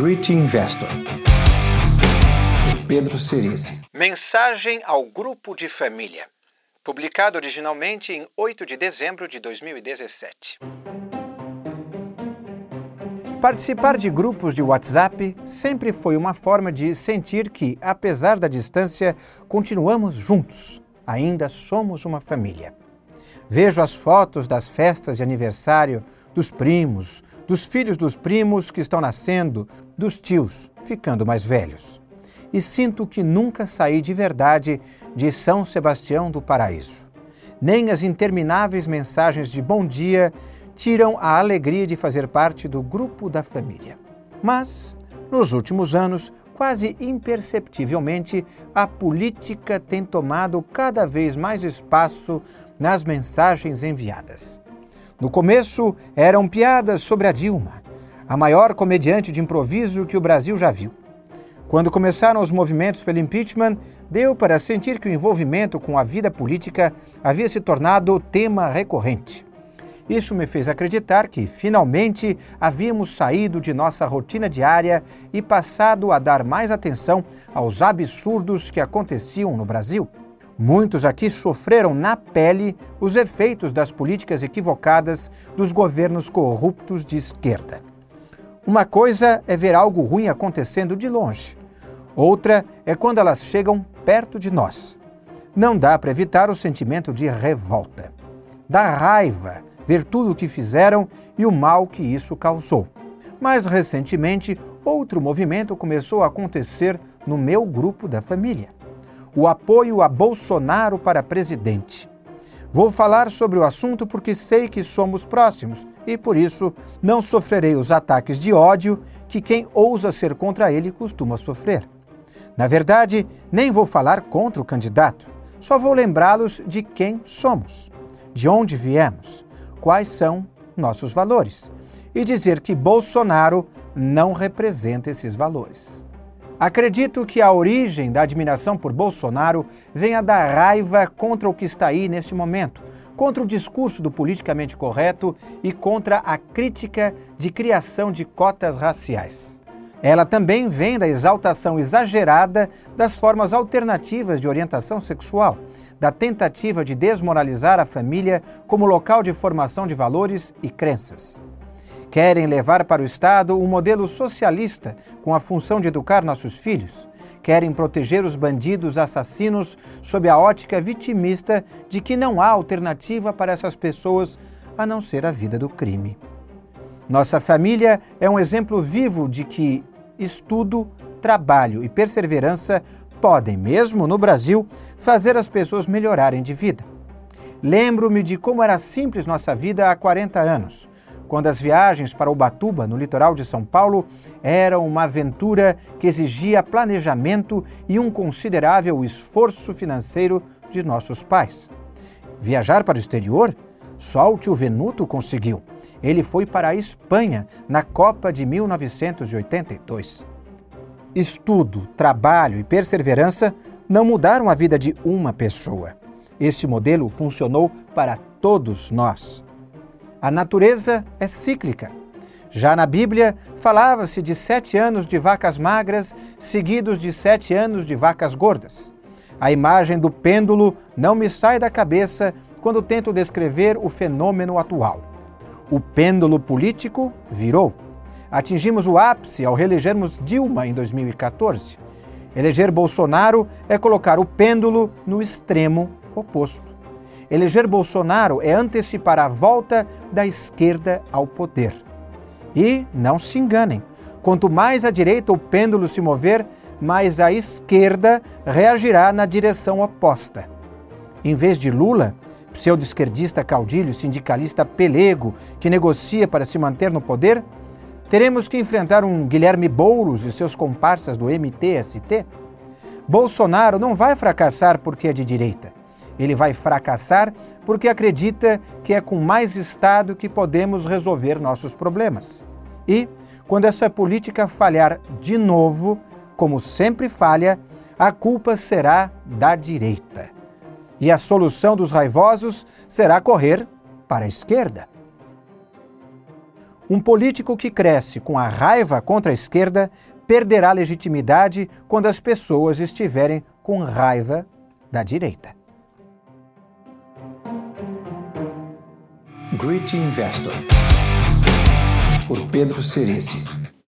Grit Investor. Pedro Cerise. Mensagem ao grupo de família. Publicado originalmente em 8 de dezembro de 2017. Participar de grupos de WhatsApp sempre foi uma forma de sentir que, apesar da distância, continuamos juntos. Ainda somos uma família. Vejo as fotos das festas de aniversário dos primos, dos filhos dos primos que estão nascendo, dos tios ficando mais velhos e sinto que nunca saí de verdade de São Sebastião do Paraíso. Nem as intermináveis mensagens de bom dia tiram a alegria de fazer parte do grupo da família. Mas, nos últimos anos, quase imperceptivelmente, a política tem tomado cada vez mais espaço nas mensagens enviadas. No começo, eram piadas sobre a Dilma, a maior comediante de improviso que o Brasil já viu. Quando começaram os movimentos pelo impeachment, deu para sentir que o envolvimento com a vida política havia se tornado tema recorrente. Isso me fez acreditar que, finalmente, havíamos saído de nossa rotina diária e passado a dar mais atenção aos absurdos que aconteciam no Brasil. Muitos aqui sofreram na pele os efeitos das políticas equivocadas dos governos corruptos de esquerda. Uma coisa é ver algo ruim acontecendo de longe. Outra é quando elas chegam perto de nós. Não dá para evitar o sentimento de revolta. Dá raiva ver tudo o que fizeram e o mal que isso causou. Mais recentemente, outro movimento começou a acontecer no meu grupo da família: o apoio a Bolsonaro para presidente. Vou falar sobre o assunto porque sei que somos próximos e, por isso, não sofrerei os ataques de ódio que quem ousa ser contra ele costuma sofrer. Na verdade, nem vou falar contra o candidato, só vou lembrá-los de quem somos, de onde viemos, quais são nossos valores e dizer que Bolsonaro não representa esses valores. Acredito que a origem da admiração por Bolsonaro venha da raiva contra o que está aí neste momento, contra o discurso do politicamente correto e contra a crítica de criação de cotas raciais. Ela também vem da exaltação exagerada das formas alternativas de orientação sexual, da tentativa de desmoralizar a família como local de formação de valores e crenças. Querem levar para o Estado um modelo socialista com a função de educar nossos filhos. Querem proteger os bandidos assassinos sob a ótica vitimista de que não há alternativa para essas pessoas a não ser a vida do crime. Nossa família é um exemplo vivo de que estudo, trabalho e perseverança podem, mesmo no Brasil, fazer as pessoas melhorarem de vida. Lembro-me de como era simples nossa vida há 40 anos quando as viagens para Ubatuba, no litoral de São Paulo, eram uma aventura que exigia planejamento e um considerável esforço financeiro de nossos pais. Viajar para o exterior? Só o tio Venuto conseguiu. Ele foi para a Espanha na Copa de 1982. Estudo, trabalho e perseverança não mudaram a vida de uma pessoa. Este modelo funcionou para todos nós. A natureza é cíclica. Já na Bíblia, falava-se de sete anos de vacas magras, seguidos de sete anos de vacas gordas. A imagem do pêndulo não me sai da cabeça quando tento descrever o fenômeno atual. O pêndulo político virou. Atingimos o ápice ao reelegermos Dilma em 2014. Eleger Bolsonaro é colocar o pêndulo no extremo oposto. Eleger Bolsonaro é antecipar a volta da esquerda ao poder. E não se enganem, quanto mais à direita o pêndulo se mover, mais a esquerda reagirá na direção oposta. Em vez de Lula, pseudo-esquerdista caudilho, sindicalista pelego que negocia para se manter no poder, teremos que enfrentar um Guilherme Boulos e seus comparsas do MTST? Bolsonaro não vai fracassar porque é de direita. Ele vai fracassar porque acredita que é com mais Estado que podemos resolver nossos problemas. E, quando essa política falhar de novo, como sempre falha, a culpa será da direita. E a solução dos raivosos será correr para a esquerda. Um político que cresce com a raiva contra a esquerda perderá legitimidade quando as pessoas estiverem com raiva da direita. Great Investor, por Pedro Cerici.